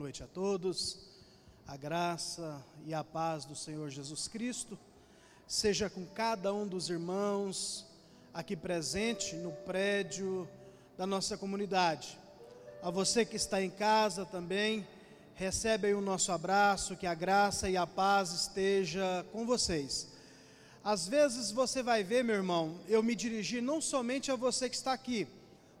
Boa noite a todos. A graça e a paz do Senhor Jesus Cristo seja com cada um dos irmãos aqui presente no prédio da nossa comunidade. A você que está em casa também, recebe o nosso abraço, que a graça e a paz esteja com vocês. Às vezes você vai ver, meu irmão, eu me dirigi não somente a você que está aqui,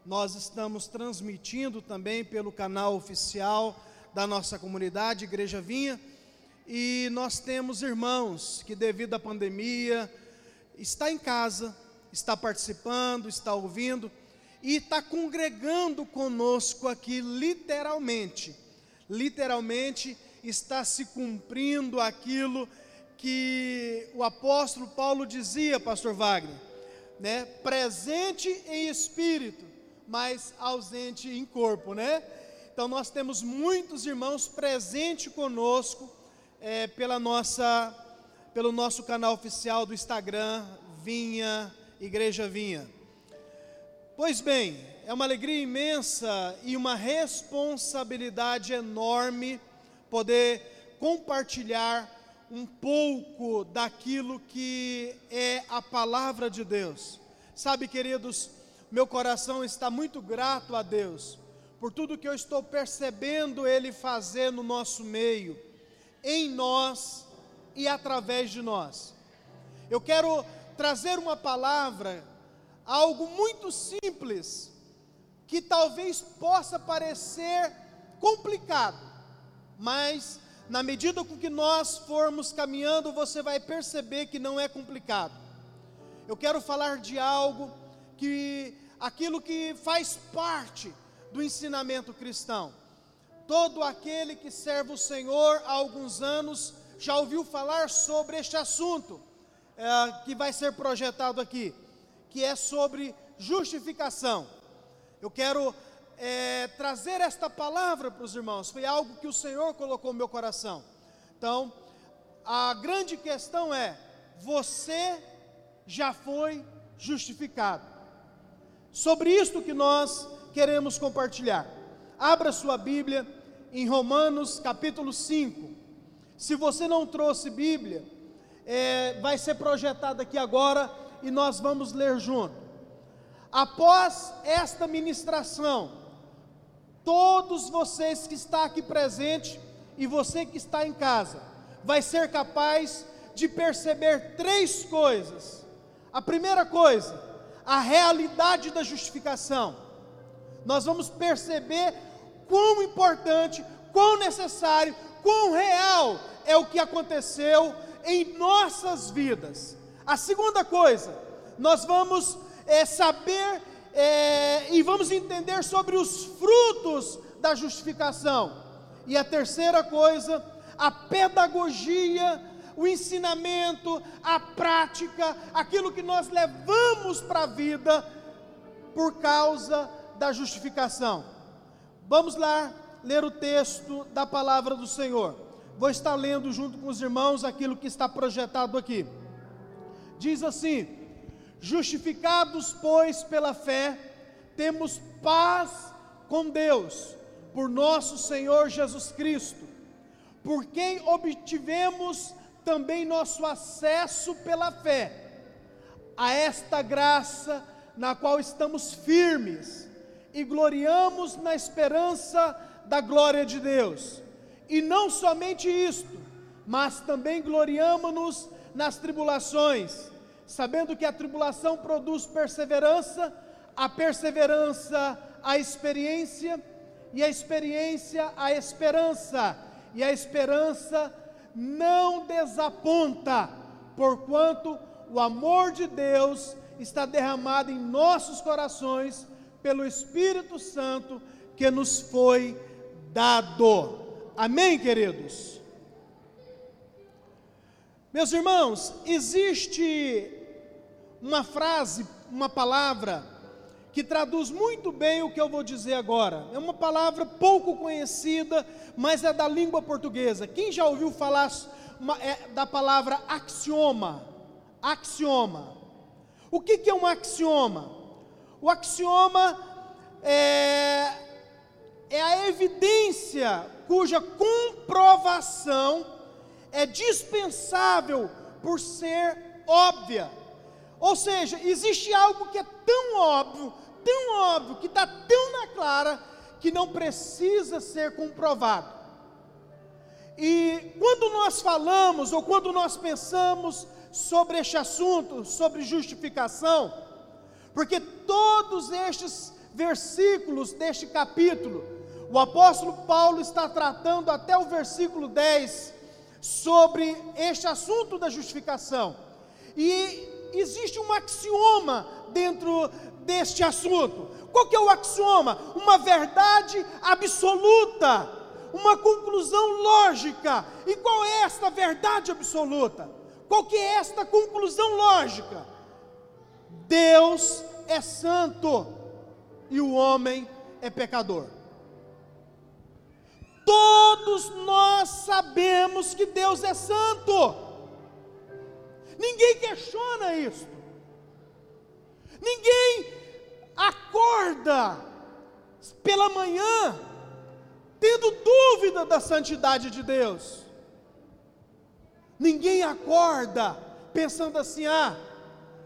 nós estamos transmitindo também pelo canal oficial da nossa comunidade, Igreja Vinha, e nós temos irmãos que, devido à pandemia, está em casa, está participando, está ouvindo e está congregando conosco aqui, literalmente. Literalmente está se cumprindo aquilo que o apóstolo Paulo dizia, pastor Wagner, né? Presente em espírito, mas ausente em corpo, né? Então nós temos muitos irmãos presentes conosco é, pela nossa, pelo nosso canal oficial do Instagram, Vinha, Igreja Vinha. Pois bem, é uma alegria imensa e uma responsabilidade enorme poder compartilhar um pouco daquilo que é a palavra de Deus. Sabe, queridos, meu coração está muito grato a Deus por tudo que eu estou percebendo Ele fazer no nosso meio, em nós e através de nós. Eu quero trazer uma palavra, algo muito simples, que talvez possa parecer complicado, mas na medida com que nós formos caminhando, você vai perceber que não é complicado. Eu quero falar de algo que aquilo que faz parte do ensinamento cristão. Todo aquele que serve o Senhor há alguns anos já ouviu falar sobre este assunto é, que vai ser projetado aqui, que é sobre justificação. Eu quero é, trazer esta palavra para os irmãos, foi algo que o Senhor colocou no meu coração. Então, a grande questão é: você já foi justificado. Sobre isto que nós queremos compartilhar. Abra sua Bíblia em Romanos capítulo 5. Se você não trouxe Bíblia, é, vai ser projetado aqui agora e nós vamos ler junto. Após esta ministração, todos vocês que estão aqui presente e você que está em casa, vai ser capaz de perceber três coisas. A primeira coisa, a realidade da justificação nós vamos perceber quão importante, quão necessário, quão real é o que aconteceu em nossas vidas. A segunda coisa, nós vamos é, saber é, e vamos entender sobre os frutos da justificação. E a terceira coisa, a pedagogia, o ensinamento, a prática, aquilo que nós levamos para a vida por causa da justificação. Vamos lá ler o texto da palavra do Senhor. Vou estar lendo junto com os irmãos aquilo que está projetado aqui. Diz assim: Justificados, pois, pela fé, temos paz com Deus, por nosso Senhor Jesus Cristo, por quem obtivemos também nosso acesso pela fé a esta graça na qual estamos firmes e gloriamos na esperança da glória de Deus. E não somente isto, mas também gloriamos-nos nas tribulações, sabendo que a tribulação produz perseverança, a perseverança, a experiência, e a experiência, a esperança, e a esperança não desaponta, porquanto o amor de Deus está derramado em nossos corações pelo Espírito Santo que nos foi dado. Amém, queridos? Meus irmãos, existe uma frase, uma palavra que traduz muito bem o que eu vou dizer agora. É uma palavra pouco conhecida, mas é da língua portuguesa. Quem já ouviu falar é, da palavra axioma? Axioma. O que, que é um axioma? O axioma é, é a evidência cuja comprovação é dispensável por ser óbvia. Ou seja, existe algo que é tão óbvio, tão óbvio, que está tão na clara, que não precisa ser comprovado. E quando nós falamos, ou quando nós pensamos sobre este assunto, sobre justificação, porque todos estes versículos deste capítulo, o apóstolo Paulo está tratando até o versículo 10 sobre este assunto da justificação. E existe um axioma dentro deste assunto. Qual que é o axioma? Uma verdade absoluta, uma conclusão lógica. E qual é esta verdade absoluta? Qual que é esta conclusão lógica? Deus é santo e o homem é pecador. Todos nós sabemos que Deus é santo. Ninguém questiona isso. Ninguém acorda pela manhã tendo dúvida da santidade de Deus. Ninguém acorda pensando assim: ah,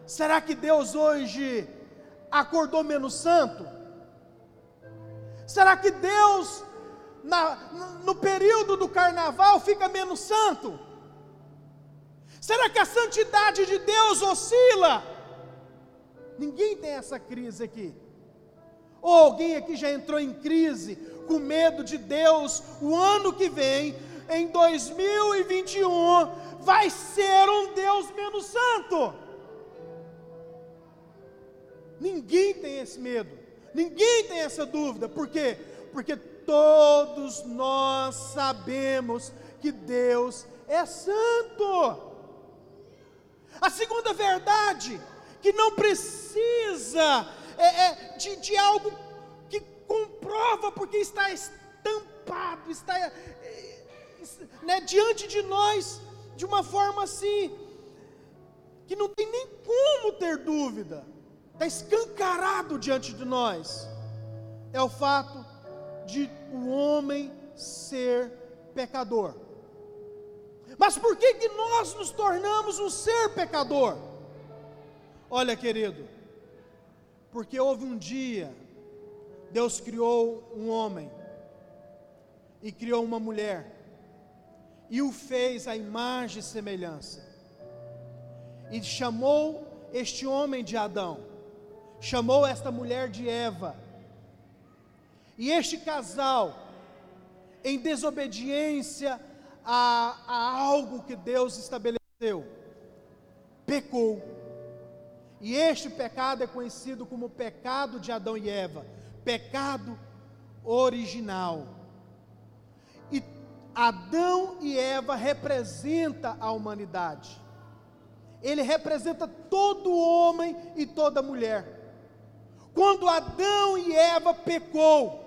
será que Deus hoje acordou menos santo? Será que Deus, na, no período do carnaval, fica menos santo? Será que a santidade de Deus oscila? Ninguém tem essa crise aqui. Ou alguém aqui já entrou em crise, com medo de Deus, o ano que vem, em 2021, vai ser um Deus menos santo. Ninguém tem esse medo, ninguém tem essa dúvida, por quê? Porque todos nós sabemos que Deus é santo. A segunda verdade, que não precisa é, é, de, de, algo que comprova, porque está estampado, está é, né, diante de nós, de uma forma assim, que não tem nem como ter dúvida, está escancarado diante de nós, é o fato de o homem ser pecador. Mas por que, que nós nos tornamos um ser pecador? Olha, querido, porque houve um dia, Deus criou um homem e criou uma mulher, e o fez à imagem e semelhança, e chamou este homem de Adão, chamou esta mulher de Eva, e este casal, em desobediência a, a algo que Deus estabeleceu. Pecou. E este pecado é conhecido como pecado de Adão e Eva, pecado original. E Adão e Eva representa a humanidade. Ele representa todo homem e toda mulher. Quando Adão e Eva pecou,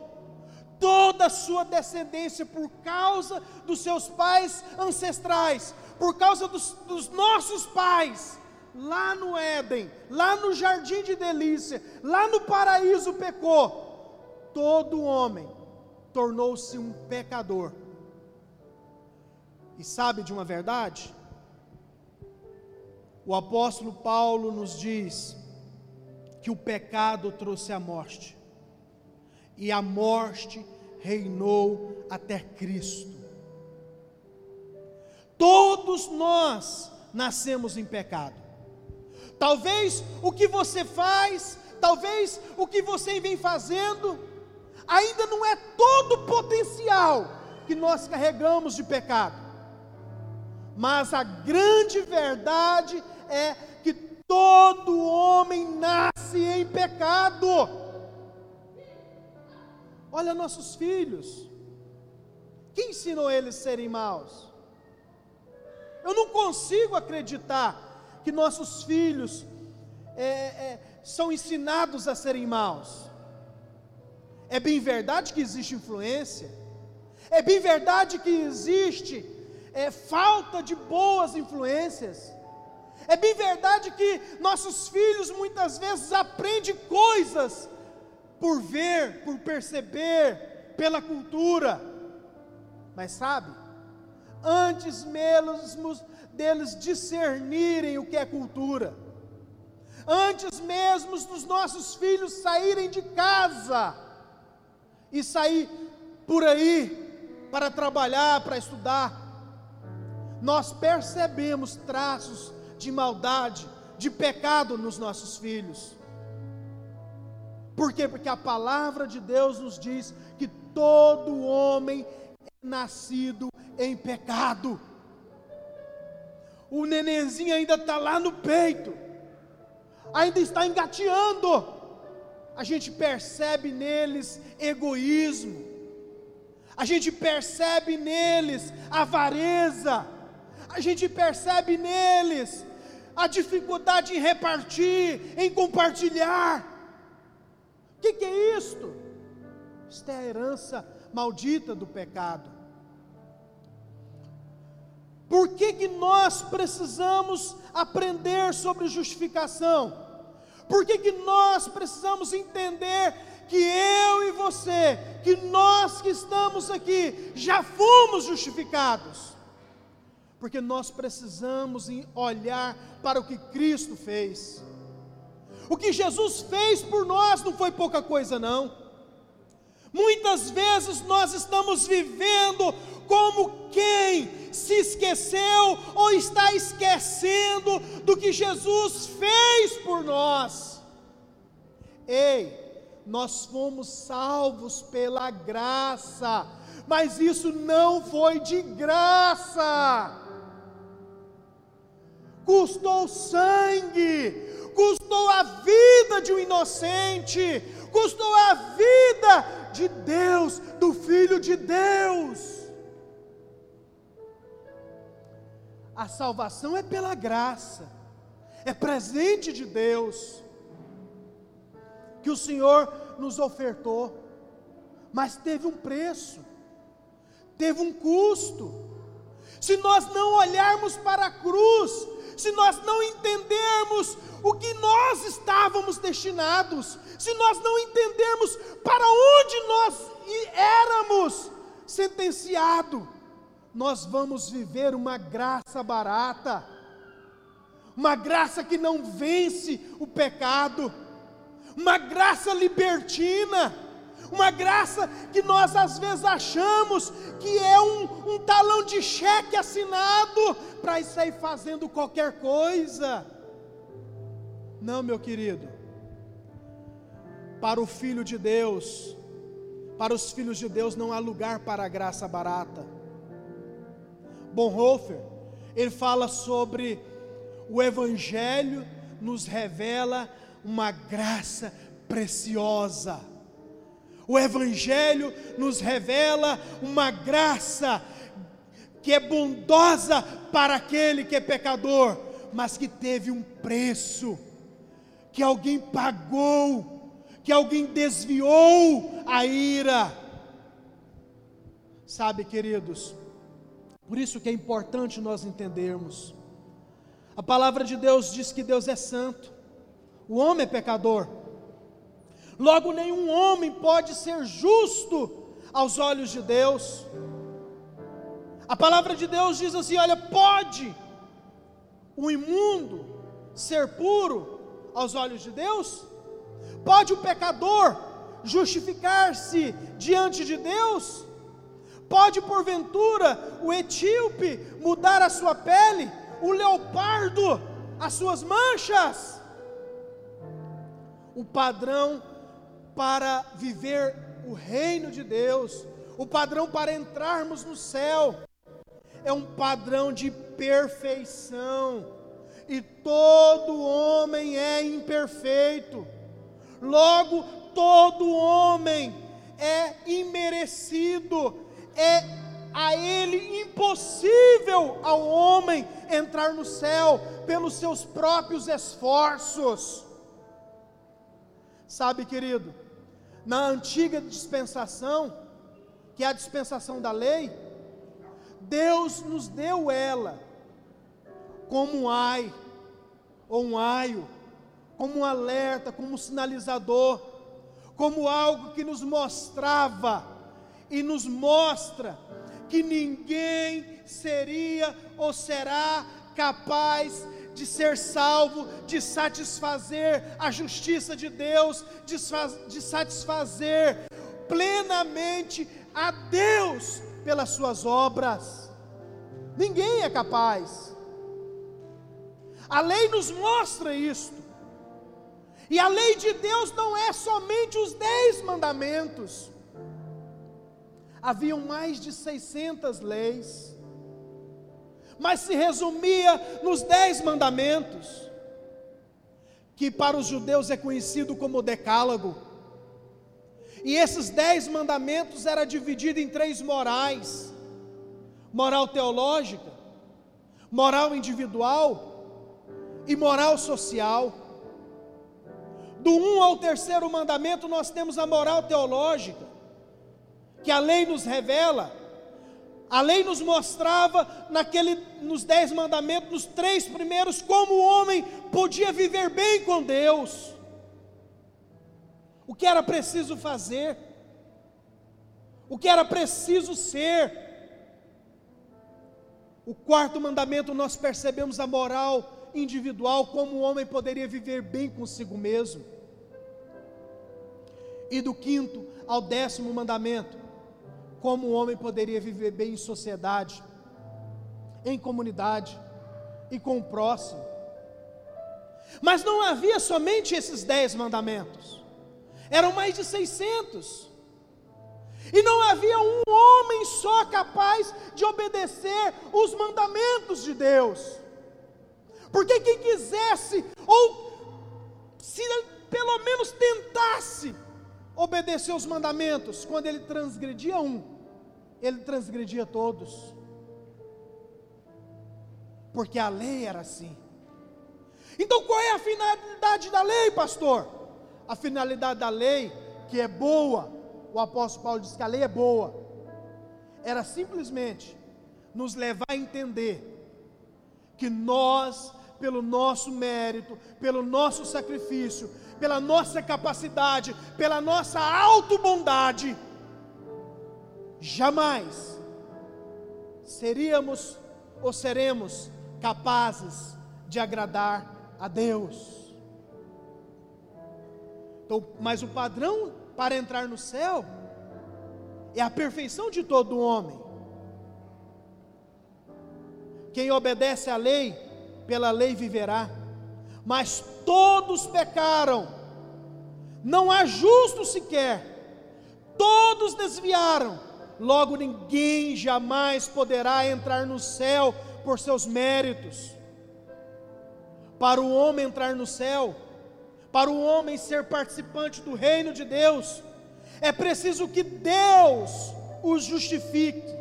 toda a sua descendência por causa dos seus pais ancestrais, por causa dos, dos, nossos pais, lá no Éden, lá no jardim de delícia, lá no paraíso pecou. Todo homem tornou-se um pecador. E sabe de uma verdade? O apóstolo Paulo nos diz que o pecado trouxe a morte e a morte reinou até Cristo. Todos nós nascemos em pecado. Talvez o que você faz, talvez o que você vem fazendo, ainda não é todo o potencial que nós carregamos de pecado. Mas a grande verdade é que todo homem nasce em pecado. Olha nossos filhos. Quem ensinou eles a serem maus? Eu não consigo acreditar que nossos filhos é, é, são ensinados a serem maus. É bem verdade que existe influência. É bem verdade que existe é, falta de boas influências. É bem verdade que nossos filhos muitas vezes aprendem coisas por ver, por perceber, pela cultura. Mas sabe, antes mesmo deles discernirem o que é cultura, antes mesmo dos nossos filhos saírem de casa e sair por aí para trabalhar, para estudar, nós percebemos traços de maldade, de pecado nos nossos filhos. Por quê? Porque a palavra de Deus nos diz que todo homem é nascido em pecado. O nenenzinho ainda está lá no peito, ainda está engateando. A gente percebe neles egoísmo, a gente percebe neles avareza, a gente percebe neles a dificuldade em repartir, em compartilhar. O que, que é isto? Isto é a herança maldita do pecado. Por que, que nós precisamos aprender sobre justificação? Por que, que nós precisamos entender que eu e você, que nós que estamos aqui, já fomos justificados? Porque nós precisamos olhar para o que Cristo fez. O que Jesus fez por nós não foi pouca coisa, não. Muitas vezes nós estamos vivendo como quem se esqueceu ou está esquecendo do que Jesus fez por nós. Ei, nós fomos salvos pela graça, mas isso não foi de graça. Custou sangue, custou a vida de um inocente, custou a vida de Deus, do Filho de Deus. A salvação é pela graça, é presente de Deus, que o Senhor nos ofertou, mas teve um preço, teve um custo. Se nós não olharmos para a cruz, se nós não entendermos o que nós estávamos destinados, se nós não entendermos para onde nós éramos sentenciados, nós vamos viver uma graça barata, uma graça que não vence o pecado, uma graça libertina, uma graça que nós às vezes achamos que é um, um talão de cheque assinado para sair fazendo qualquer coisa. Não, meu querido, para o Filho de Deus, para os filhos de Deus não há lugar para a graça barata. Bonhoeffer, ele fala sobre o Evangelho nos revela uma graça preciosa. O Evangelho nos revela uma graça que é bondosa para aquele que é pecador, mas que teve um preço, que alguém pagou, que alguém desviou a ira. Sabe, queridos, por isso que é importante nós entendermos. A palavra de Deus diz que Deus é santo, o homem é pecador. Logo, nenhum homem pode ser justo aos olhos de Deus. A palavra de Deus diz assim: olha, pode o imundo ser puro aos olhos de Deus? Pode o pecador justificar-se diante de Deus? Pode porventura o etíope mudar a sua pele, o leopardo as suas manchas? O padrão para viver o reino de Deus, o padrão para entrarmos no céu, é um padrão de perfeição, e todo homem é imperfeito, logo, todo homem é imerecido, é a ele impossível ao homem entrar no céu pelos seus próprios esforços. Sabe, querido, na antiga dispensação, que é a dispensação da lei, Deus nos deu ela como um ai, ou um aio, como um alerta, como um sinalizador, como algo que nos mostrava e nos mostra que ninguém seria ou será capaz de ser salvo, de satisfazer a justiça de Deus, de, de satisfazer plenamente a Deus pelas suas obras. Ninguém é capaz. A lei nos mostra isto. E a lei de Deus não é somente os dez mandamentos. Haviam mais de 600 leis, mas se resumia nos dez mandamentos, que para os judeus é conhecido como Decálogo. E esses dez mandamentos era dividido em três morais: moral teológica, moral individual e moral social. Do um ao terceiro mandamento, nós temos a moral teológica, que a lei nos revela. A lei nos mostrava naquele, nos dez mandamentos, nos três primeiros, como o homem podia viver bem com Deus, o que era preciso fazer, o que era preciso ser. O quarto mandamento, nós percebemos a moral individual, como o homem poderia viver bem consigo mesmo. E do quinto ao décimo mandamento, como o homem poderia viver bem em sociedade, em comunidade e com o próximo. Mas não havia somente esses dez mandamentos, eram mais de 600. E não havia um homem só capaz de obedecer os mandamentos de Deus. Porque quem quisesse, ou se pelo menos tentasse, obedecer os mandamentos, quando ele transgredia um, ele transgredia todos. Porque a lei era assim. Então qual é a finalidade da lei, pastor? A finalidade da lei, que é boa, o apóstolo Paulo diz que a lei é boa, era simplesmente nos levar a entender que nós, pelo nosso mérito, pelo nosso sacrifício, pela nossa capacidade, pela nossa autobondade, jamais seríamos ou seremos capazes de agradar a Deus. Então, mas o padrão para entrar no céu é a perfeição de todo homem. Quem obedece à lei, pela lei viverá. Mas todos pecaram, não há justo sequer, todos desviaram, logo ninguém jamais poderá entrar no céu por seus méritos. Para o homem entrar no céu, para o homem ser participante do reino de Deus, é preciso que Deus o justifique.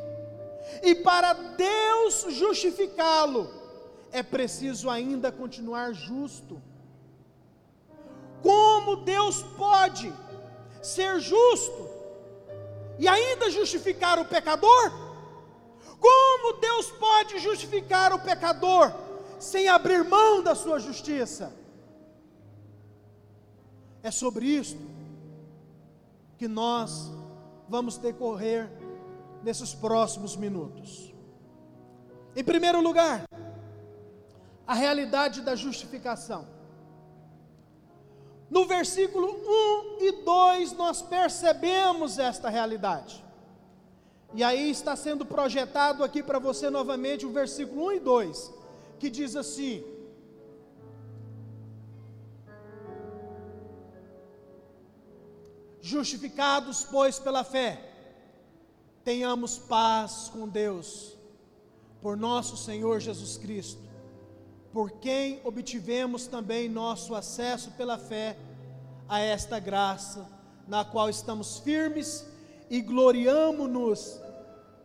E para Deus justificá-lo, é preciso ainda continuar justo. Como Deus pode ser justo e ainda justificar o pecador? Como Deus pode justificar o pecador sem abrir mão da sua justiça? É sobre isto que nós vamos decorrer nesses próximos minutos. Em primeiro lugar, a realidade da justificação. No versículo 1 e 2 nós percebemos esta realidade. E aí está sendo projetado aqui para você novamente o versículo 1 e 2, que diz assim: Justificados, pois, pela fé, tenhamos paz com Deus, por nosso Senhor Jesus Cristo por quem obtivemos também nosso acesso pela fé a esta graça, na qual estamos firmes e gloriamo-nos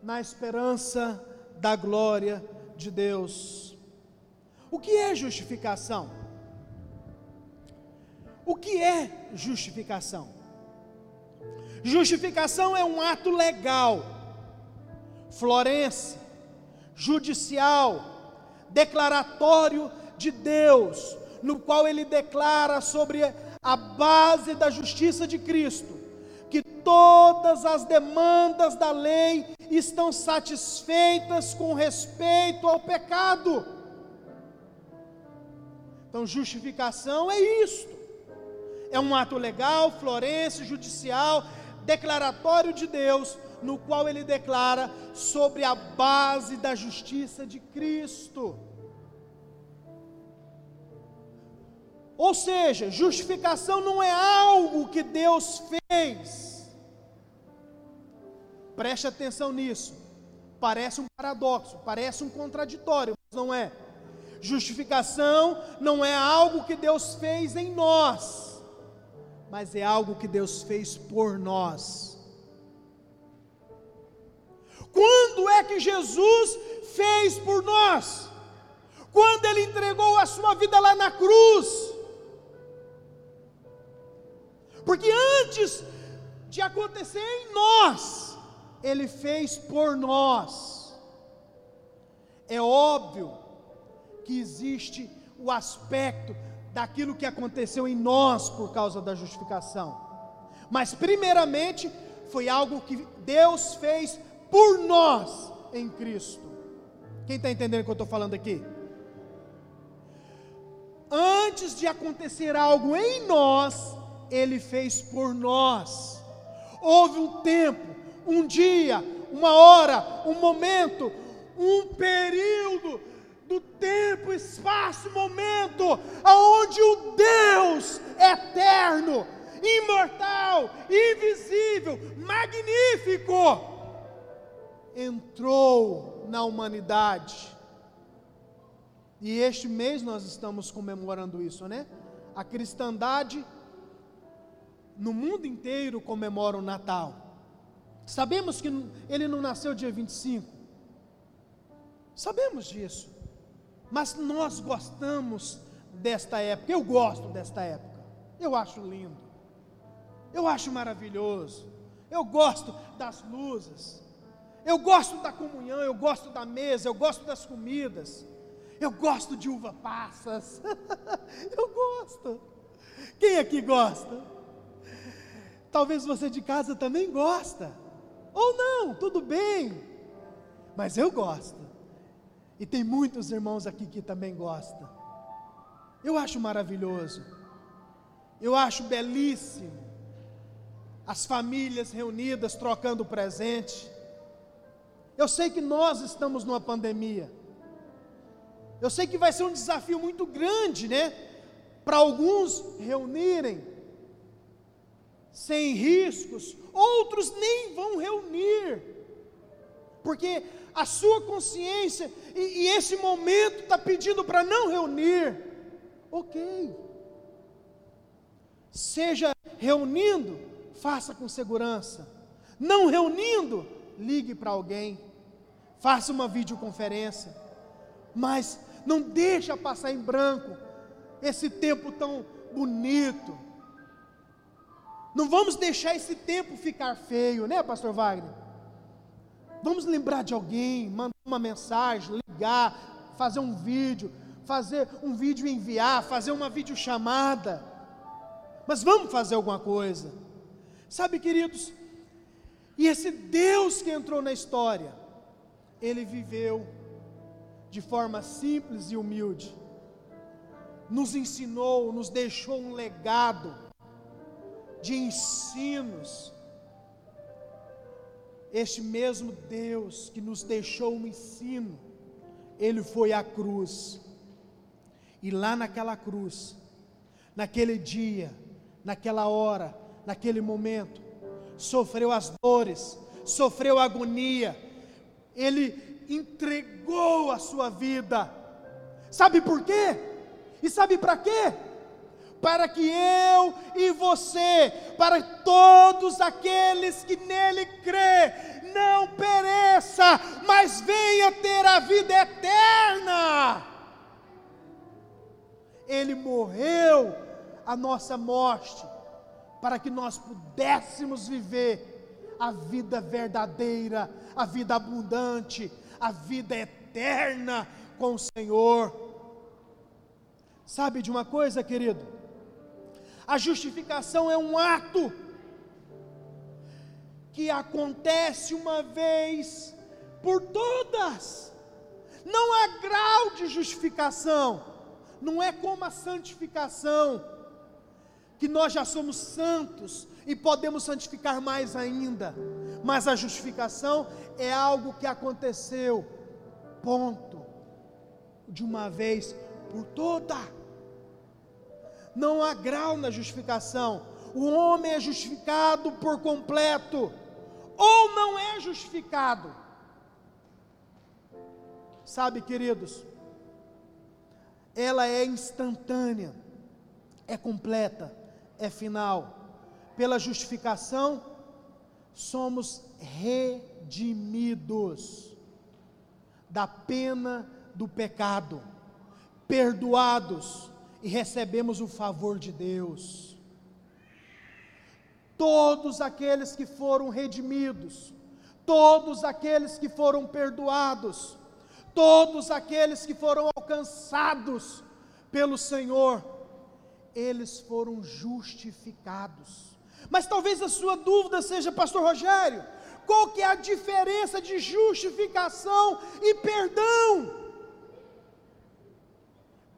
na esperança da glória de Deus. O que é justificação? O que é justificação? Justificação é um ato legal, florense, judicial, declaratório de Deus, no qual ele declara sobre a base da justiça de Cristo, que todas as demandas da lei estão satisfeitas com respeito ao pecado. Então, justificação é isto. É um ato legal, florense, judicial, declaratório de Deus, no qual ele declara sobre a base da justiça de Cristo. Ou seja, justificação não é algo que Deus fez. Preste atenção nisso. Parece um paradoxo, parece um contraditório, mas não é. Justificação não é algo que Deus fez em nós, mas é algo que Deus fez por nós. Quando é que Jesus fez por nós? Quando Ele entregou a sua vida lá na cruz. Porque antes de acontecer em nós, Ele fez por nós. É óbvio que existe o aspecto daquilo que aconteceu em nós por causa da justificação. Mas, primeiramente, foi algo que Deus fez por nós em Cristo. Quem está entendendo o que eu estou falando aqui? Antes de acontecer algo em nós, Ele fez por nós. Houve um tempo, um dia, uma hora, um momento, um período do tempo, espaço, momento, aonde o Deus eterno, imortal, invisível, magnífico, entrou na humanidade. E este mês nós estamos comemorando isso, né? A cristandade no mundo inteiro comemora o Natal. Sabemos que ele não nasceu dia 25. Sabemos disso. Mas nós gostamos desta época. Eu gosto desta época. Eu acho lindo. Eu acho maravilhoso. Eu gosto das luzes. Eu gosto da comunhão, eu gosto da mesa, eu gosto das comidas. Eu gosto de uva passas. eu gosto. Quem aqui gosta? Talvez você de casa também gosta. Ou não, tudo bem. Mas eu gosto. E tem muitos irmãos aqui que também gostam. Eu acho maravilhoso. Eu acho belíssimo. As famílias reunidas trocando presente. Eu sei que nós estamos numa pandemia. Eu sei que vai ser um desafio muito grande, né? Para alguns reunirem sem riscos, outros nem vão reunir, porque a sua consciência, e, e esse momento está pedindo para não reunir, ok. Seja reunindo, faça com segurança. Não reunindo, ligue para alguém, faça uma videoconferência, mas não deixa passar em branco esse tempo tão bonito. Não vamos deixar esse tempo ficar feio, né, pastor Wagner? Vamos lembrar de alguém, mandar uma mensagem, ligar, fazer um vídeo, fazer um vídeo enviar, fazer uma videochamada. Mas vamos fazer alguma coisa. Sabe, queridos, e esse Deus que entrou na história, ele viveu de forma simples e humilde, nos ensinou, nos deixou um legado de ensinos, este mesmo Deus que nos deixou um ensino, ele foi à cruz. E lá naquela cruz, naquele dia, naquela hora, naquele momento, sofreu as dores, sofreu a agonia, ele entregou a sua vida. Sabe por quê? E sabe para quê? para que eu e você, para todos aqueles que nele crê, não pereça, mas venha ter a vida eterna. Ele morreu a nossa morte, para que nós pudéssemos viver a vida verdadeira, a vida abundante, a vida eterna com o Senhor. Sabe de uma coisa, querido? A justificação é um ato que acontece uma vez por todas. Não há grau de justificação, não é como a santificação, que nós já somos santos e podemos santificar mais ainda, mas a justificação é algo que aconteceu, ponto, de uma vez por toda. Não há grau na justificação, o homem é justificado por completo, ou não é justificado. Sabe, queridos, ela é instantânea, é completa, é final. Pela justificação, somos redimidos da pena do pecado, perdoados e recebemos o favor de Deus. Todos aqueles que foram redimidos, todos aqueles que foram perdoados, todos aqueles que foram alcançados pelo Senhor, eles foram justificados. Mas talvez a sua dúvida seja, pastor Rogério, qual que é a diferença de justificação e perdão?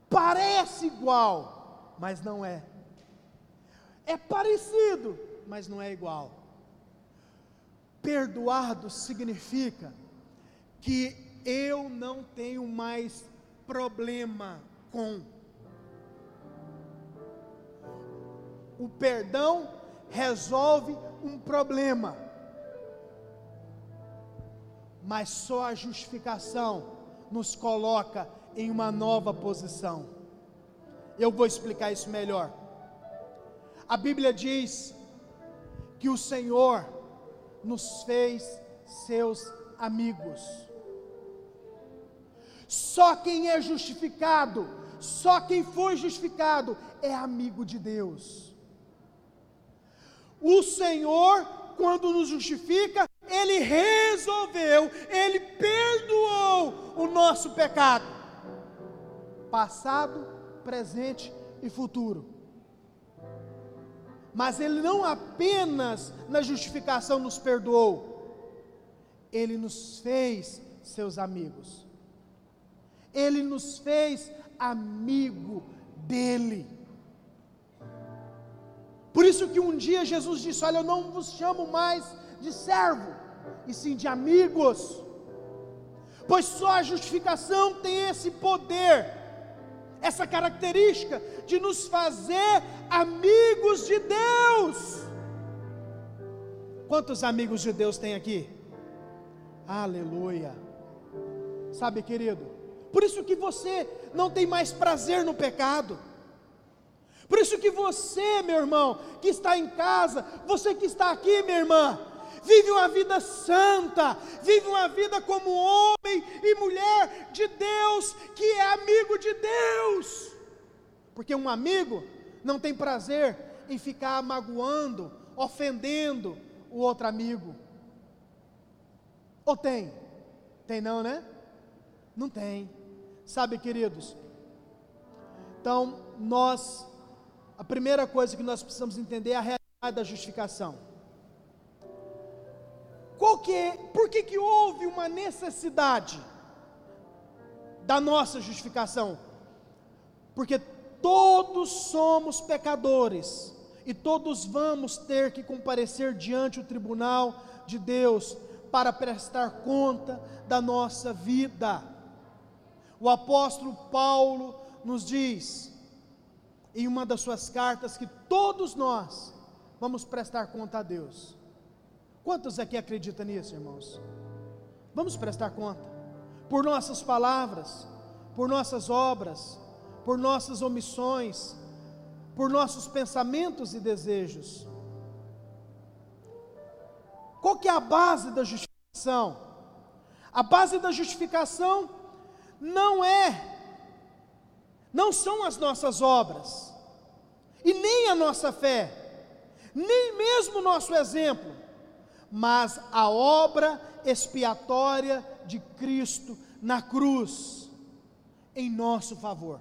Parece igual, mas não é. É parecido, mas não é igual. Perdoado significa que eu não tenho mais problema com. O perdão resolve um problema, mas só a justificação nos coloca em uma nova posição. Eu vou explicar isso melhor. A Bíblia diz que o Senhor nos fez seus amigos. Só quem é justificado, só quem foi justificado é amigo de Deus. O Senhor, quando nos justifica, Ele resolveu, Ele perdoou o nosso pecado, passado, presente e futuro. Mas Ele não apenas na justificação nos perdoou, Ele nos fez seus amigos. Ele nos fez amigo dele. Por isso que um dia Jesus disse: Olha, eu não vos chamo mais de servo, e sim de amigos. Pois só a justificação tem esse poder, essa característica de nos fazer amigos de Deus. Quantos amigos de Deus tem aqui? Aleluia. Sabe, querido, por isso que você não tem mais prazer no pecado. Por isso que você, meu irmão, que está em casa, você que está aqui, minha irmã, vive uma vida santa, vive uma vida como homem e mulher de Deus, que é amigo de Deus. Porque um amigo não tem prazer em ficar magoando, ofendendo o outro amigo. Ou tem? Tem não, né? Não tem. Sabe, queridos? Então, nós, a primeira coisa que nós precisamos entender é a realidade da justificação. Qual que é, por que, que houve uma necessidade da nossa justificação? Porque todos somos pecadores e todos vamos ter que comparecer diante do tribunal de Deus para prestar conta da nossa vida. O apóstolo Paulo nos diz, em uma das suas cartas, que todos nós vamos prestar conta a Deus. Quantos aqui acreditam nisso, irmãos? Vamos prestar conta por nossas palavras, por nossas obras, por nossas omissões, por nossos pensamentos e desejos. Qual que é a base da justificação? A base da justificação não é, não são as nossas obras, e nem a nossa fé, nem mesmo o nosso exemplo, mas a obra expiatória de Cristo na cruz, em nosso favor.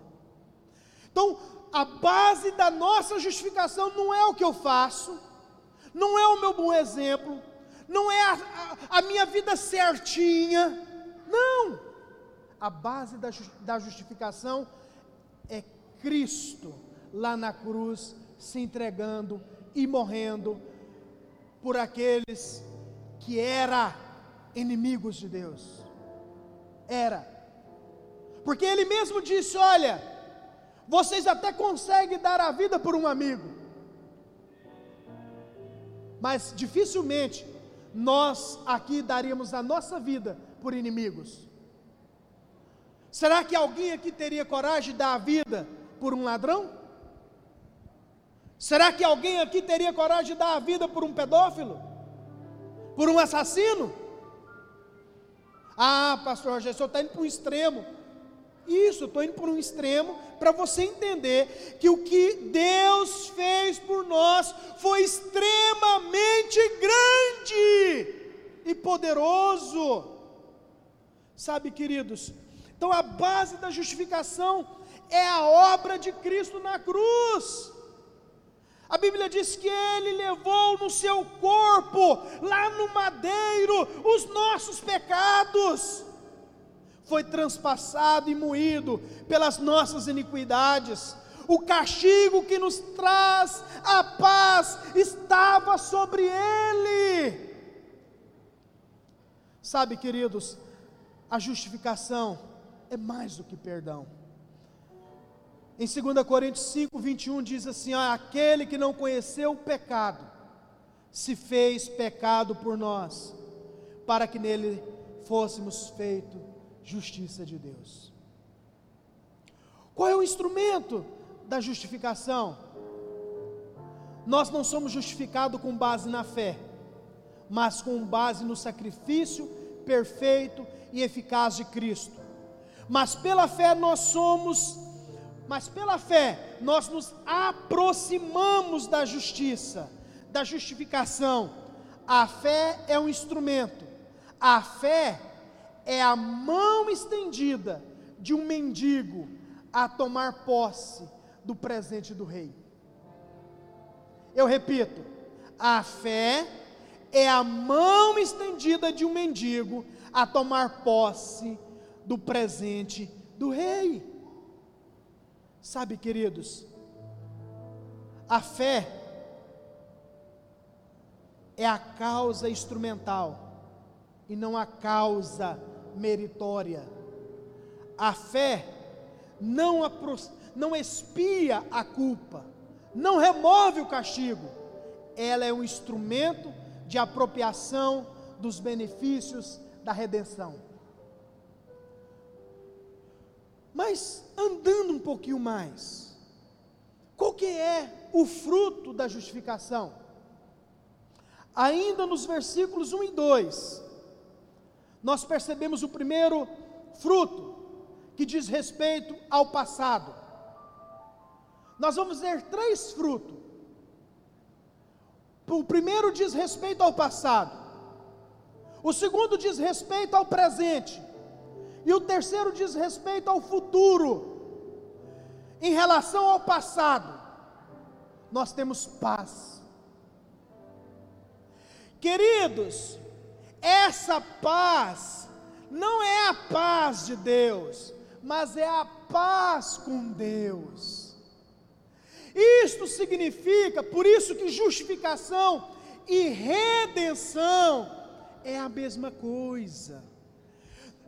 Então, a base da nossa justificação não é o que eu faço, não é o meu bom exemplo, não é a, a, a minha vida certinha. Não! A base da, da justificação é Cristo lá na cruz se entregando e morrendo por aqueles que era inimigos de Deus. Era. Porque ele mesmo disse: "Olha, vocês até conseguem dar a vida por um amigo, mas dificilmente nós aqui daríamos a nossa vida por inimigos. Será que alguém aqui teria coragem de dar a vida por um ladrão? Será que alguém aqui teria coragem de dar a vida por um pedófilo? Por um assassino? Ah, pastor Rogério, o senhor está indo para um extremo. Isso, estou indo para um extremo para você entender que o que Deus fez por nós foi extremamente grande e poderoso. Sabe, queridos, então a base da justificação é a obra de Cristo na cruz. A Bíblia diz que ele levou no seu corpo, lá no madeiro, os nossos pecados foi transpassado e moído pelas nossas iniquidades. O castigo que nos traz a paz estava sobre ele. Sabe, queridos, a justificação é mais do que perdão. Em 2 Coríntios 5, 21 diz assim: ó, aquele que não conheceu o pecado, se fez pecado por nós, para que nele fôssemos feitos justiça de Deus. Qual é o instrumento da justificação? Nós não somos justificados com base na fé, mas com base no sacrifício perfeito e eficaz de Cristo. Mas pela fé nós somos, mas pela fé nós nos aproximamos da justiça, da justificação. A fé é um instrumento. A fé é a mão estendida de um mendigo a tomar posse do presente do rei. Eu repito, a fé é a mão estendida de um mendigo a tomar posse do presente do rei. Sabe, queridos, a fé é a causa instrumental e não a causa meritória. A fé não, não expia a culpa, não remove o castigo, ela é um instrumento de apropriação dos benefícios da redenção. Mas andando um pouquinho mais, qual que é o fruto da justificação? Ainda nos versículos 1 e 2, nós percebemos o primeiro fruto, que diz respeito ao passado. Nós vamos ver três frutos. O primeiro diz respeito ao passado, o segundo diz respeito ao presente, e o terceiro diz respeito ao futuro. Em relação ao passado, nós temos paz. Queridos, essa paz não é a paz de Deus, mas é a paz com Deus. Isto significa, por isso que justificação e redenção é a mesma coisa.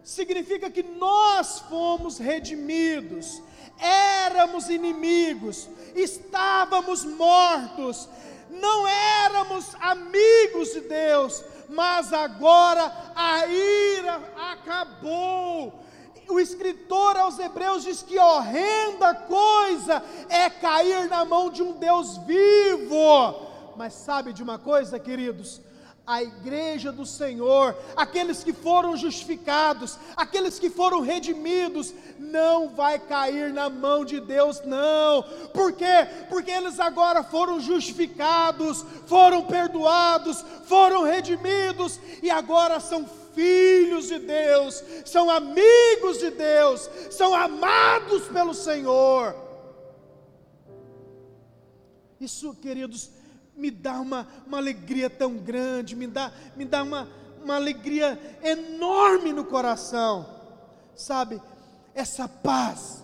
Significa que nós fomos redimidos, éramos inimigos, estávamos mortos, não éramos amigos de Deus, mas agora a ira acabou. O escritor aos Hebreus diz que horrenda coisa é cair na mão de um Deus vivo. Mas sabe de uma coisa, queridos? A igreja do Senhor, aqueles que foram justificados, aqueles que foram redimidos, não vai cair na mão de Deus, não. Por quê? Porque eles agora foram justificados, foram perdoados, foram redimidos e agora são filhos de Deus, são amigos de Deus, são amados pelo Senhor. Isso, queridos, me dá uma, uma alegria tão grande, me dá, me dá uma, uma alegria enorme no coração. Sabe, essa paz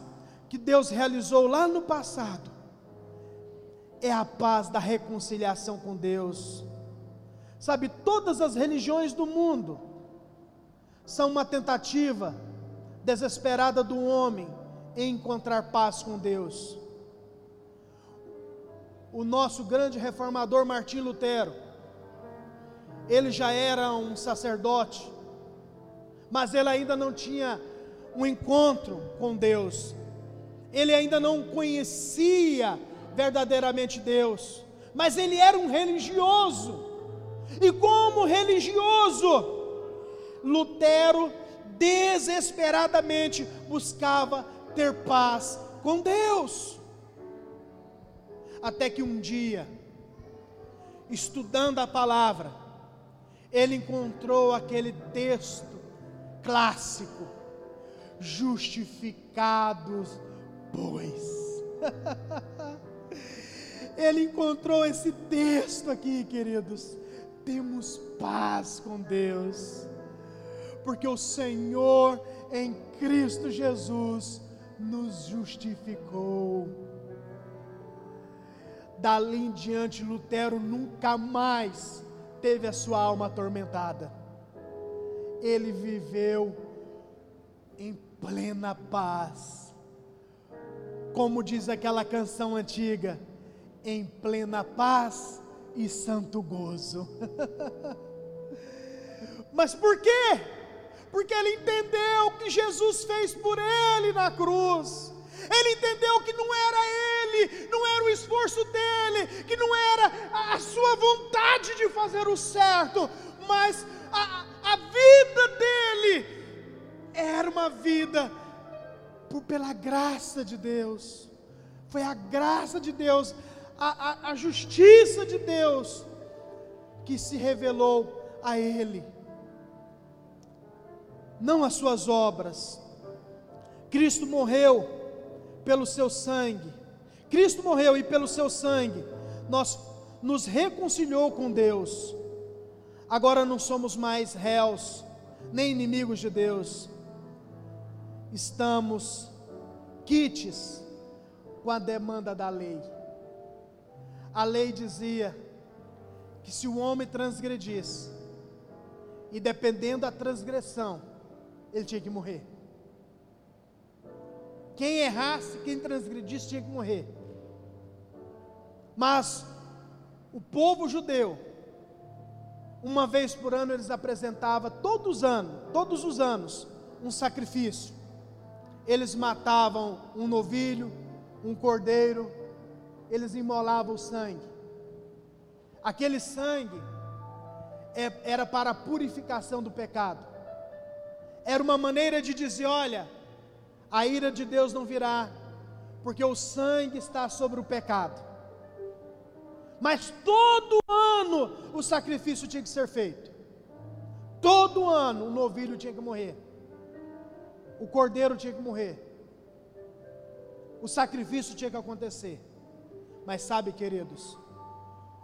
que Deus realizou lá no passado é a paz da reconciliação com Deus. Sabe, todas as religiões do mundo são uma tentativa desesperada do homem em encontrar paz com Deus. O nosso grande reformador Martim Lutero, ele já era um sacerdote, mas ele ainda não tinha um encontro com Deus, ele ainda não conhecia verdadeiramente Deus, mas ele era um religioso, e como religioso, Lutero desesperadamente buscava ter paz com Deus. Até que um dia, estudando a palavra, ele encontrou aquele texto clássico: justificados, pois. ele encontrou esse texto aqui, queridos. Temos paz com Deus porque o Senhor em Cristo Jesus nos justificou. Dali em diante, Lutero nunca mais teve a sua alma atormentada. Ele viveu em plena paz. Como diz aquela canção antiga, em plena paz e santo gozo. Mas por quê? porque ele entendeu que Jesus fez por ele na cruz. Ele entendeu que não era ele, não era o esforço dele, que não era a, sua vontade de fazer o certo, mas a, a vida dele era uma vida por, pela graça de Deus. Foi a graça de Deus, a, a, a justiça de Deus que se revelou a ele não as suas obras. Cristo morreu pelo seu sangue. Cristo morreu e pelo seu sangue nós nos reconciliou com Deus. Agora não somos mais réus, nem inimigos de Deus. Estamos quites com a demanda da lei. A lei dizia que se o homem transgredisse, e dependendo da transgressão, ele tinha que morrer. Quem errasse, quem transgredisse, tinha que morrer. Mas o povo judeu, uma vez por ano, eles apresentavam todos os anos, todos os anos, um sacrifício. Eles matavam um novilho, um cordeiro, eles imolavam o sangue. Aquele sangue é, era para a purificação do pecado era uma maneira de dizer: olha, a ira de Deus não virá, porque o sangue está sobre o pecado. Mas todo ano o sacrifício tinha que ser feito. Todo ano o novilho tinha que morrer. O cordeiro tinha que morrer. O sacrifício tinha que acontecer. Mas sabe, queridos,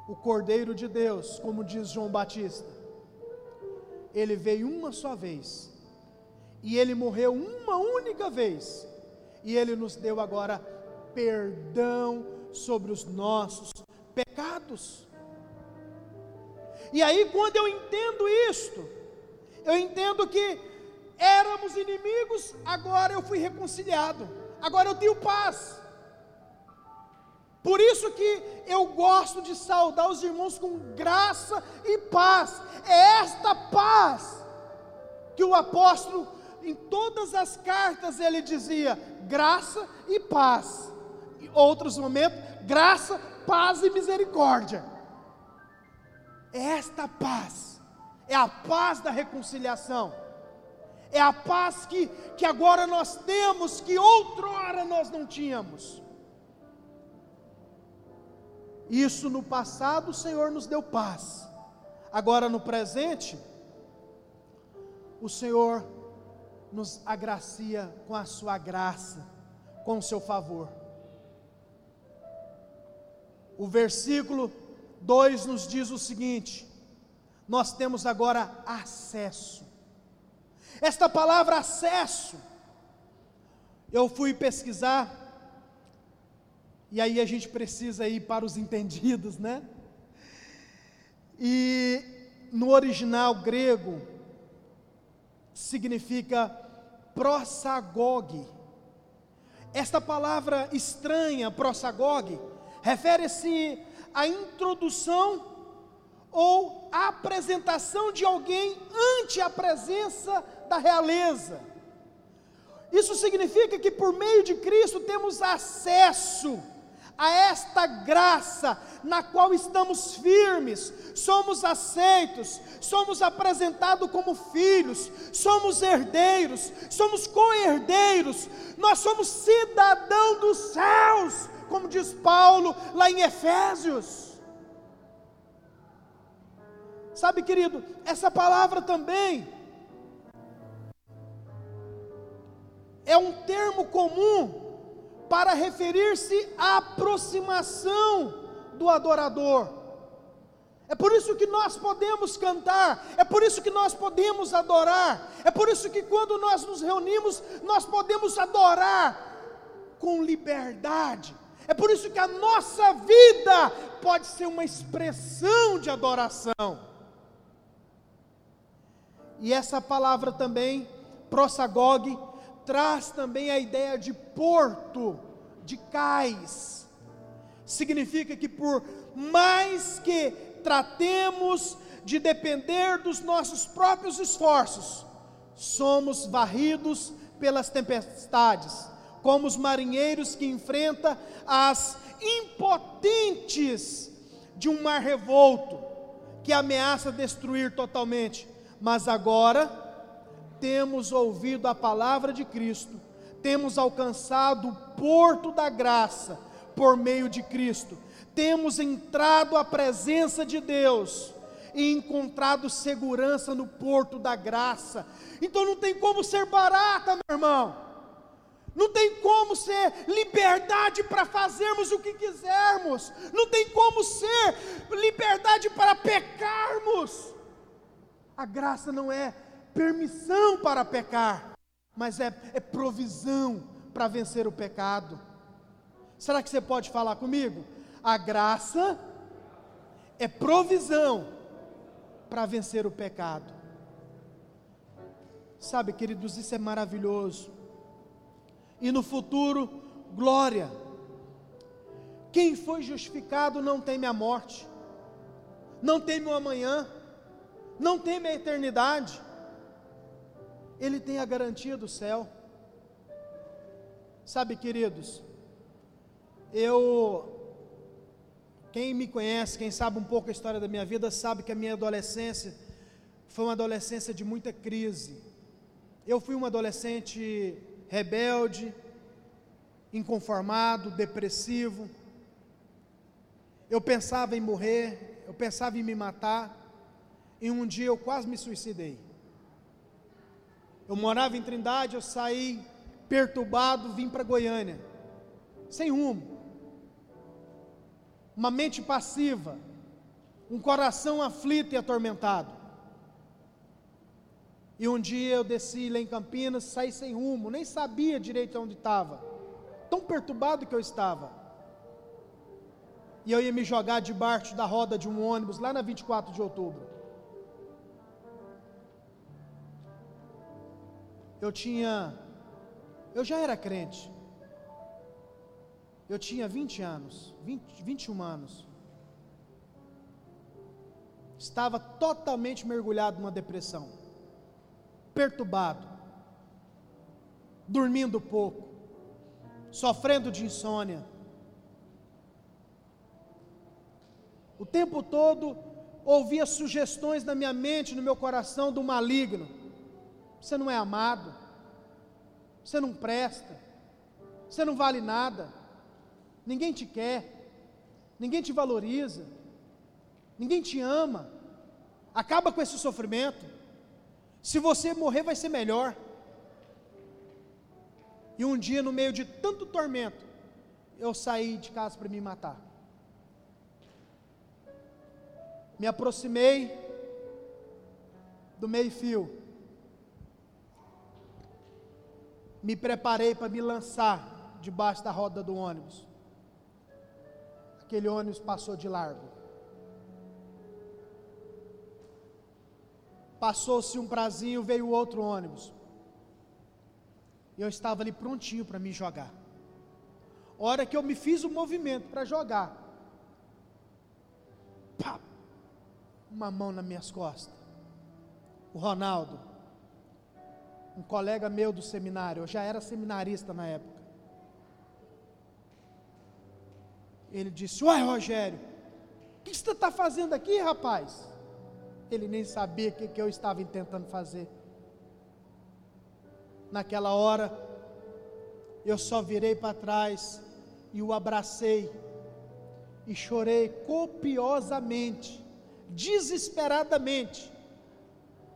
o cordeiro de Deus, como diz João Batista, ele veio uma só vez e ele morreu uma única vez, e ele nos deu agora perdão sobre os nossos pecados. E aí, quando eu entendo isto, eu entendo que éramos inimigos, agora eu fui reconciliado, agora eu tenho paz. Por isso que eu gosto de saudar os irmãos com graça e paz. É esta paz que o apóstolo em todas as cartas ele dizia graça e paz. Em outros momentos, graça, paz e misericórdia. É esta paz, é a paz da reconciliação, é a paz que, que agora nós temos, que outrora nós não tínhamos. Isso no passado o Senhor nos deu paz, agora no presente, o Senhor nos agracia com a sua graça, com o seu favor. O versículo 2 nos diz o seguinte: nós temos agora acesso. Esta palavra acesso, eu fui pesquisar, e aí a gente precisa ir para os entendidos, né? E no original grego, significa prosagog. Esta palavra estranha, prosagog, refere-se à introdução ou apresentação de alguém ante a presença da realeza. Isso significa que por meio de Cristo temos acesso a esta graça na qual estamos firmes, somos aceitos, somos apresentados como filhos, somos herdeiros, somos co-herdeiros, nós somos cidadão dos céus, como diz Paulo lá em Efésios. Sabe, querido, essa palavra também é um termo comum para referir-se à aproximação do adorador. É por isso que nós podemos cantar, é por isso que nós podemos adorar, é por isso que quando nós nos reunimos, nós podemos adorar com liberdade. É por isso que a nossa vida pode ser uma expressão de adoração. E essa palavra também, prosagog, traz também a ideia de porto, de cais. Significa que por mais que tratemos de depender dos nossos próprios esforços, somos varridos pelas tempestades, como os marinheiros que enfrentam as impotentes de um mar revolto que ameaça destruir totalmente. Mas agora temos ouvido a palavra de Cristo, temos alcançado o porto da graça por meio de Cristo, temos entrado à presença de Deus e encontrado segurança no porto da graça. Então não tem como ser barata, meu irmão. Não tem como ser liberdade para fazermos o que quisermos. Não tem como ser liberdade para pecarmos. A graça não é permissão para pecar, mas é, é provisão para vencer o pecado. Será que você pode falar comigo? A graça é provisão para vencer o pecado. Sabe, queridos, isso é maravilhoso. E no futuro, glória. Quem foi justificado não teme a morte, não teme o amanhã, não teme a eternidade ele tem a garantia do céu. Sabe, queridos, eu, quem me conhece, quem sabe um pouco a história da minha vida, sabe que a minha adolescência foi uma adolescência de muita crise. Eu fui um adolescente rebelde, inconformado, depressivo. Eu pensava em morrer, eu pensava em me matar, e um dia eu quase me suicidei. Eu morava em Trindade, eu saí perturbado, vim para Goiânia, sem rumo, uma mente passiva, um coração aflito e atormentado. E um dia eu desci lá em Campinas, saí sem rumo, nem sabia direito onde estava, tão perturbado que eu estava. E eu ia me jogar debaixo da roda de um ônibus lá na 24 de outubro. Eu tinha, eu já era crente, eu tinha 20 anos, 20, 21 anos, estava totalmente mergulhado numa depressão, perturbado, dormindo pouco, sofrendo de insônia, o tempo todo ouvia sugestões na minha mente, no meu coração do maligno você não é amado, você não presta, você não vale nada, ninguém te quer, ninguém te valoriza, ninguém te ama. Acaba com esse sofrimento. Se você morrer, vai ser melhor. E um dia, no meio de tanto tormento, eu saí de casa para me matar. Me aproximei do meio-fio. Me preparei para me lançar debaixo da roda do ônibus. Aquele ônibus passou de largo. Passou-se um prazinho, veio outro ônibus. Eu estava ali prontinho para me jogar. Hora que eu me fiz o movimento para jogar. Pá, uma mão nas minhas costas. O Ronaldo, um colega meu do seminário, eu já era seminarista na época. Ele disse: Uai, Rogério, o que você está fazendo aqui, rapaz? Ele nem sabia o que, que eu estava tentando fazer. Naquela hora, eu só virei para trás e o abracei e chorei copiosamente, desesperadamente,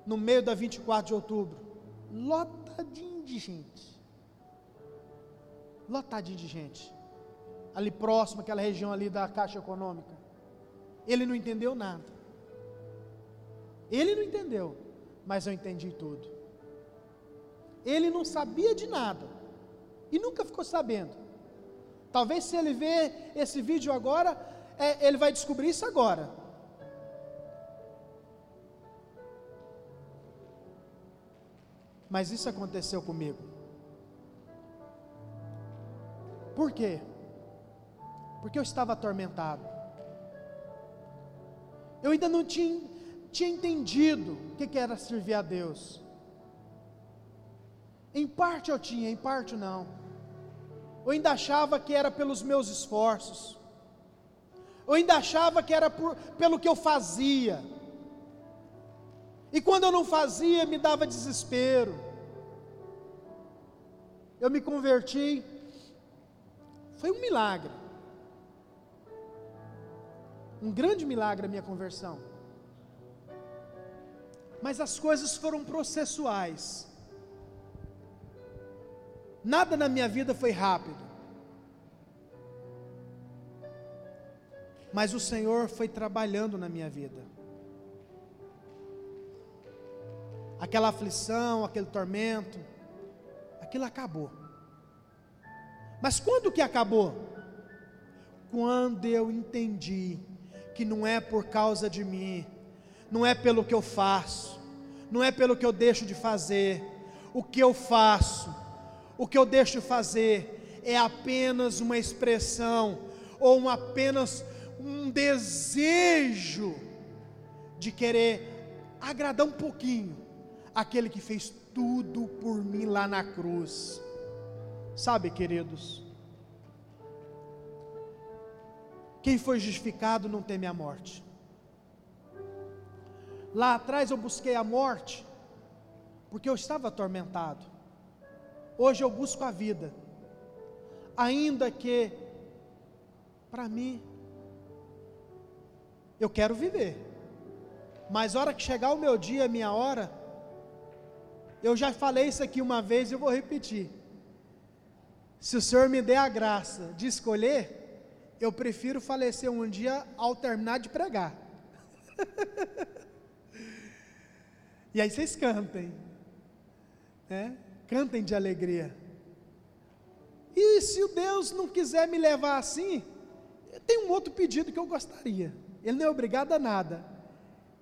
no meio da 24 de outubro, lotadinho de gente. Lotadinho de gente. Ali próximo, aquela região ali da Caixa Econômica. Ele não entendeu nada. Ele não entendeu, mas eu entendi tudo. Ele não sabia de nada e nunca ficou sabendo. Talvez se ele ver esse vídeo agora, é, ele vai descobrir isso agora. Mas isso aconteceu comigo. Por quê? Porque eu estava atormentado. Eu ainda não tinha, tinha entendido o que, era servir a Deus. Em parte eu tinha, em parte não. Eu ainda achava que era pelos meus esforços. Eu ainda achava que era por, pelo que eu fazia. E quando eu não fazia, me dava desespero. Eu me converti. Foi um milagre. Um grande milagre a minha conversão. Mas as coisas foram processuais. Nada na minha vida foi rápido. Mas o Senhor foi trabalhando na minha vida. Aquela aflição, aquele tormento, aquilo acabou. Mas quando que acabou? Quando eu entendi que não é por causa de mim, não é pelo que eu faço, não é pelo que eu deixo de fazer, o que eu faço o que eu deixo de fazer é apenas uma expressão ou um, apenas um desejo de querer agradar um pouquinho aquele que fez tudo por mim lá na cruz. Sabe, queridos, quem foi justificado não teme a morte. Lá atrás eu busquei a morte, porque eu estava atormentado. Hoje eu busco a vida, ainda que, para mim, eu quero viver, mas a hora que chegar o meu dia, a minha hora, eu já falei isso aqui uma vez e eu vou repetir. Se o Senhor me der a graça de escolher, eu prefiro falecer um dia ao terminar de pregar. e aí vocês cantem, né? cantem de alegria. E se o Deus não quiser me levar assim, tem um outro pedido que eu gostaria. Ele não é obrigado a nada,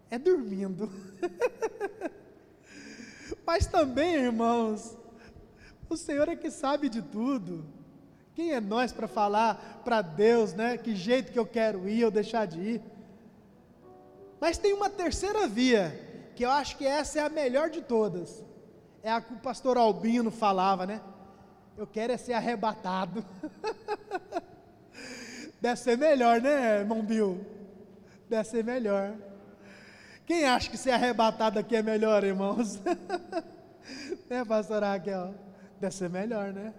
é dormindo. Mas também, irmãos, o Senhor é que sabe de tudo. Quem é nós para falar para Deus, né? Que jeito que eu quero ir ou deixar de ir? Mas tem uma terceira via, que eu acho que essa é a melhor de todas. É a que o pastor Albino falava, né? Eu quero é ser arrebatado. Deve ser melhor, né, irmão Bill? Deve ser melhor. Quem acha que ser arrebatado aqui é melhor, irmãos? né, pastor Raquel? Deve ser melhor, né?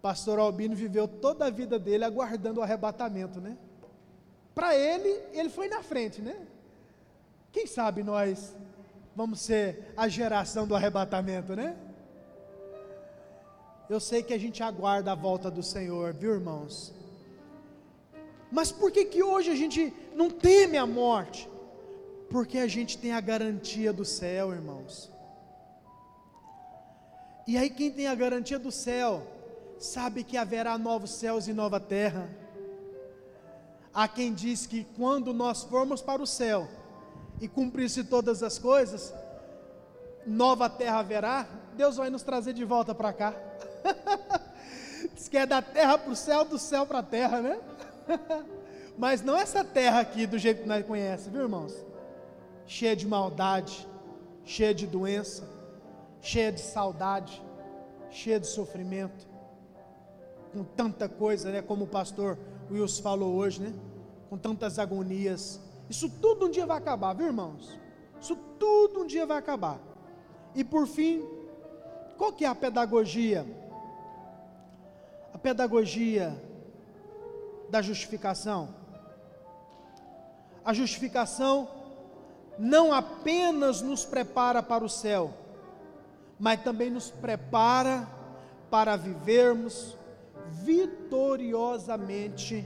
Pastor Albino viveu toda a vida dele aguardando o arrebatamento, né? Para ele, ele foi na frente, né? Quem sabe nós vamos ser a geração do arrebatamento, né? Eu sei que a gente aguarda a volta do Senhor, viu, irmãos? Mas por que, que hoje a gente não teme a morte? Porque a gente tem a garantia do céu, irmãos. E aí, quem tem a garantia do céu, sabe que haverá novos céus e nova terra. Há quem diz que quando nós formos para o céu e cumprir-se todas as coisas, nova terra haverá, Deus vai nos trazer de volta para cá. Diz que é da terra para o céu, do céu para a terra, né? Mas não essa terra aqui do jeito que nós conhecemos, viu irmãos? Cheia de maldade, cheia de doença, cheia de saudade, cheia de sofrimento, com tanta coisa, né? Como o pastor Wilson falou hoje, né? Com tantas agonias. Isso tudo um dia vai acabar, viu irmãos? Isso tudo um dia vai acabar. E por fim, qual que é a pedagogia? A pedagogia da justificação. A justificação não apenas nos prepara para o céu, mas também nos prepara para vivermos vitoriosamente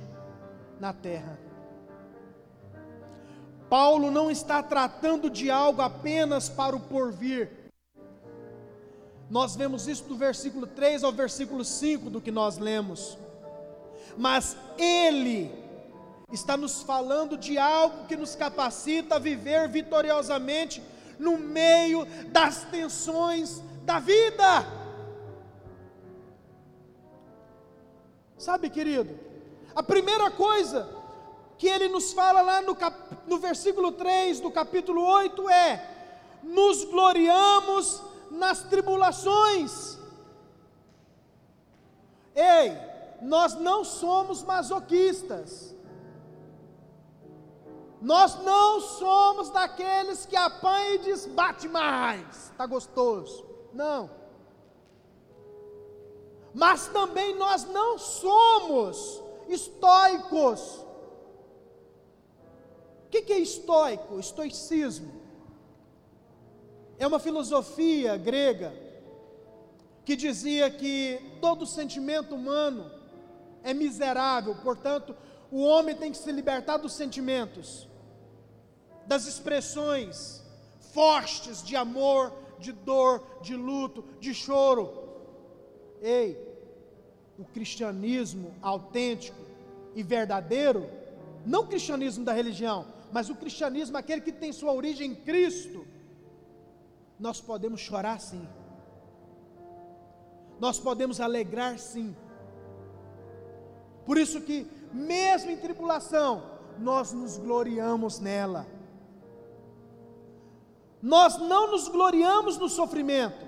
na terra. Paulo não está tratando de algo apenas para o porvir. Nós vemos isso do versículo 3 ao versículo 5 do que nós lemos mas Ele está nos falando de algo que nos capacita a viver vitoriosamente no meio das tensões da vida. Sabe, querido, a primeira coisa que ele nos fala lá no, cap, no versículo 3 do capítulo 8 é: nos gloriamos nas tribulações. Ei, nós não somos masoquistas. Nós não somos daqueles que apanha e diz bate mais, está gostoso. Não. Mas também nós não somos estoicos. O que, que é estoico? Estoicismo. É uma filosofia grega que dizia que todo sentimento humano é miserável, portanto, o homem tem que se libertar dos sentimentos, das expressões fortes de amor, de dor, de luto, de choro. Ei, o cristianismo autêntico e verdadeiro, não o cristianismo da religião, mas o cristianismo aquele que tem sua origem em Cristo, nós podemos chorar sim, nós podemos alegrar sim, por isso que, mesmo em tribulação, nós nos gloriamos nela. Nós não nos gloriamos no sofrimento,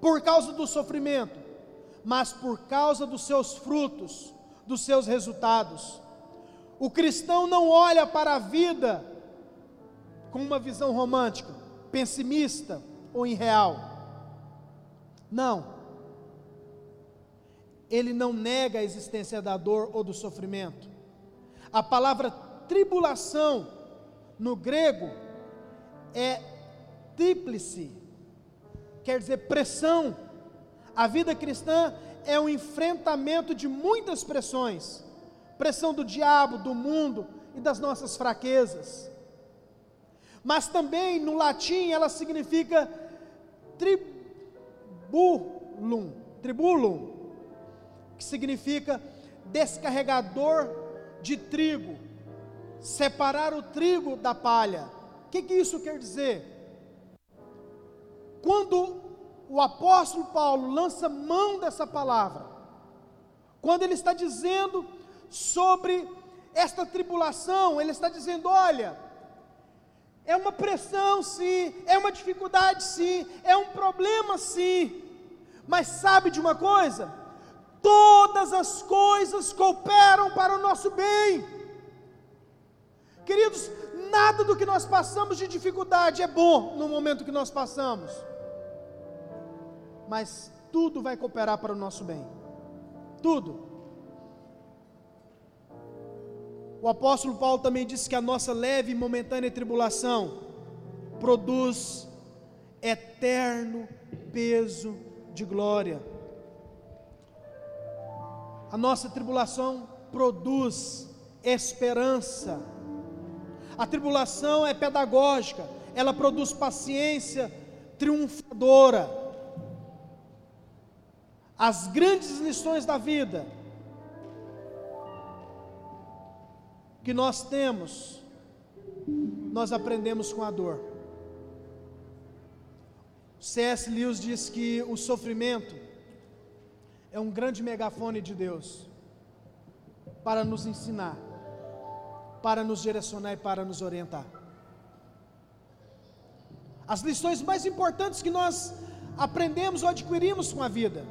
por causa do sofrimento, mas por causa dos seus frutos, dos seus resultados. O cristão não olha para a vida com uma visão romântica, pessimista ou irreal. Não ele não nega a existência da dor ou do sofrimento. A palavra tribulação no grego é tríplice, quer dizer pressão. A vida cristã é um enfrentamento de muitas pressões pressão do diabo, do mundo e das nossas fraquezas. Mas também no latim ela significa tribulum, tribulum, que significa descarregador de trigo, separar o trigo da palha. Que, que isso quer dizer? Quando o apóstolo Paulo lança mão dessa palavra, quando ele está dizendo sobre esta tribulação, ele está dizendo: olha, é uma pressão sim, é uma dificuldade sim, é um problema sim, mas sabe de uma coisa? todas as coisas cooperam para o nosso bem. Queridos, nada do que nós passamos de dificuldade é bom no momento que nós passamos, mas tudo vai cooperar para o nosso bem, tudo. O apóstolo Paulo também disse que a nossa leve e momentânea tribulação produz eterno peso de glória. A nossa tribulação produz esperança. A tribulação é pedagógica, ela produz paciência triunfadora. As grandes lições da vida que nós temos, nós aprendemos com a dor. C.S. Lewis diz que o sofrimento é um grande megafone de Deus para nos ensinar, para nos direcionar e para nos orientar. As lições mais importantes que nós aprendemos ou adquirimos com a vida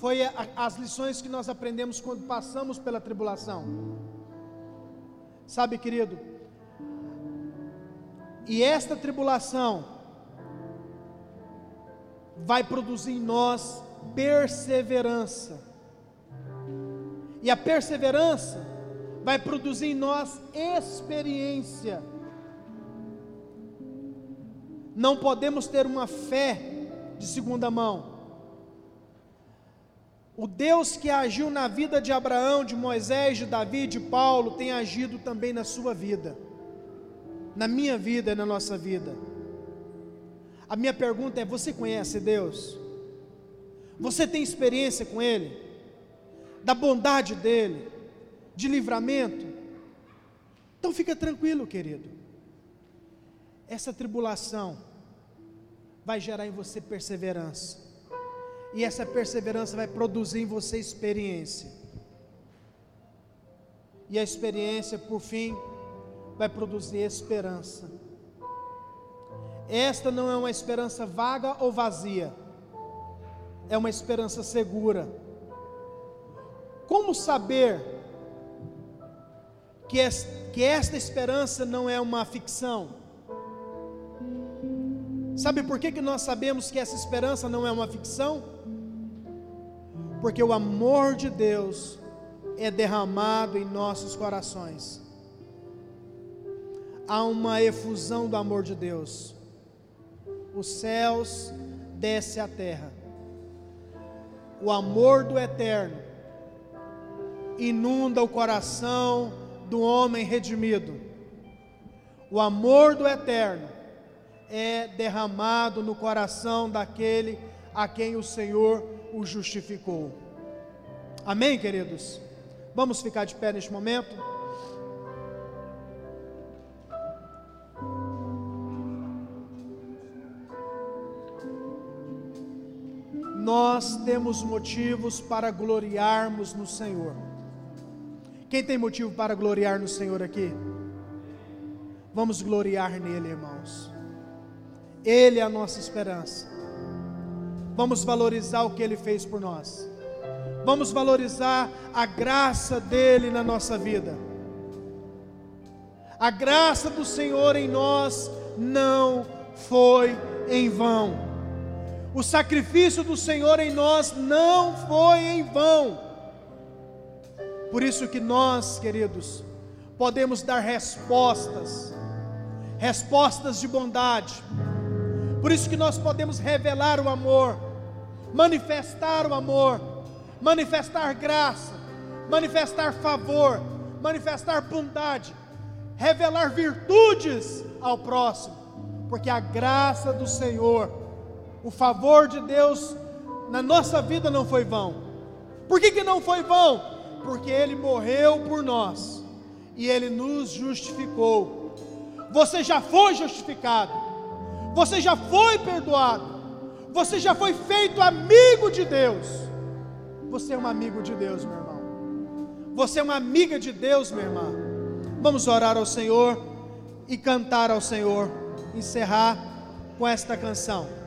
foi a, as lições que nós aprendemos quando passamos pela tribulação. Sabe, querido? E esta tribulação vai produzir em nós perseverança. E a perseverança vai produzir em nós experiência. Não podemos ter uma fé de segunda mão. O Deus que agiu na vida de Abraão, de Moisés, de Davi, de Paulo, tem agido também na sua vida, na minha vida e na nossa vida. A minha pergunta é: você conhece Deus? Você tem experiência com Ele? Da bondade dEle? De livramento? Então fica tranquilo, querido. Essa tribulação vai gerar em você perseverança. E essa perseverança vai produzir em você experiência. E a experiência, por fim, vai produzir esperança. Esta não é uma esperança vaga ou vazia é uma esperança segura. Como saber que, que esta esperança não é uma ficção? Sabe por que, que nós sabemos que essa esperança não é uma ficção? Porque o amor de Deus é derramado em nossos corações. Há uma efusão do amor de Deus. Os céus desce à terra o amor do eterno inunda o coração do homem redimido. O amor do eterno é derramado no coração daquele a quem o Senhor o justificou. Amém, queridos? Vamos ficar de pé neste momento? nós temos motivos para gloriarmos no Senhor. Quem tem motivo para gloriar no Senhor aqui? Vamos gloriar nele, irmãos. Ele é a nossa esperança. Vamos valorizar o que ele fez por nós. Vamos valorizar a graça dele na nossa vida. A graça do Senhor em nós não foi em vão. O sacrifício do Senhor em nós não foi em vão. Por isso que nós, queridos, podemos dar respostas, respostas de bondade. Por isso que nós podemos revelar o amor, manifestar o amor, manifestar graça, manifestar favor, manifestar bondade, revelar virtudes ao próximo, porque a graça do Senhor o favor de Deus na nossa vida não foi vão. Por que, que não foi vão? Porque Ele morreu por nós e Ele nos justificou. Você já foi justificado, você já foi perdoado, você já foi feito amigo de Deus. Você é um amigo de Deus, meu irmão. Você é uma amiga de Deus, minha irmã. Vamos orar ao Senhor e cantar ao Senhor, encerrar com esta canção.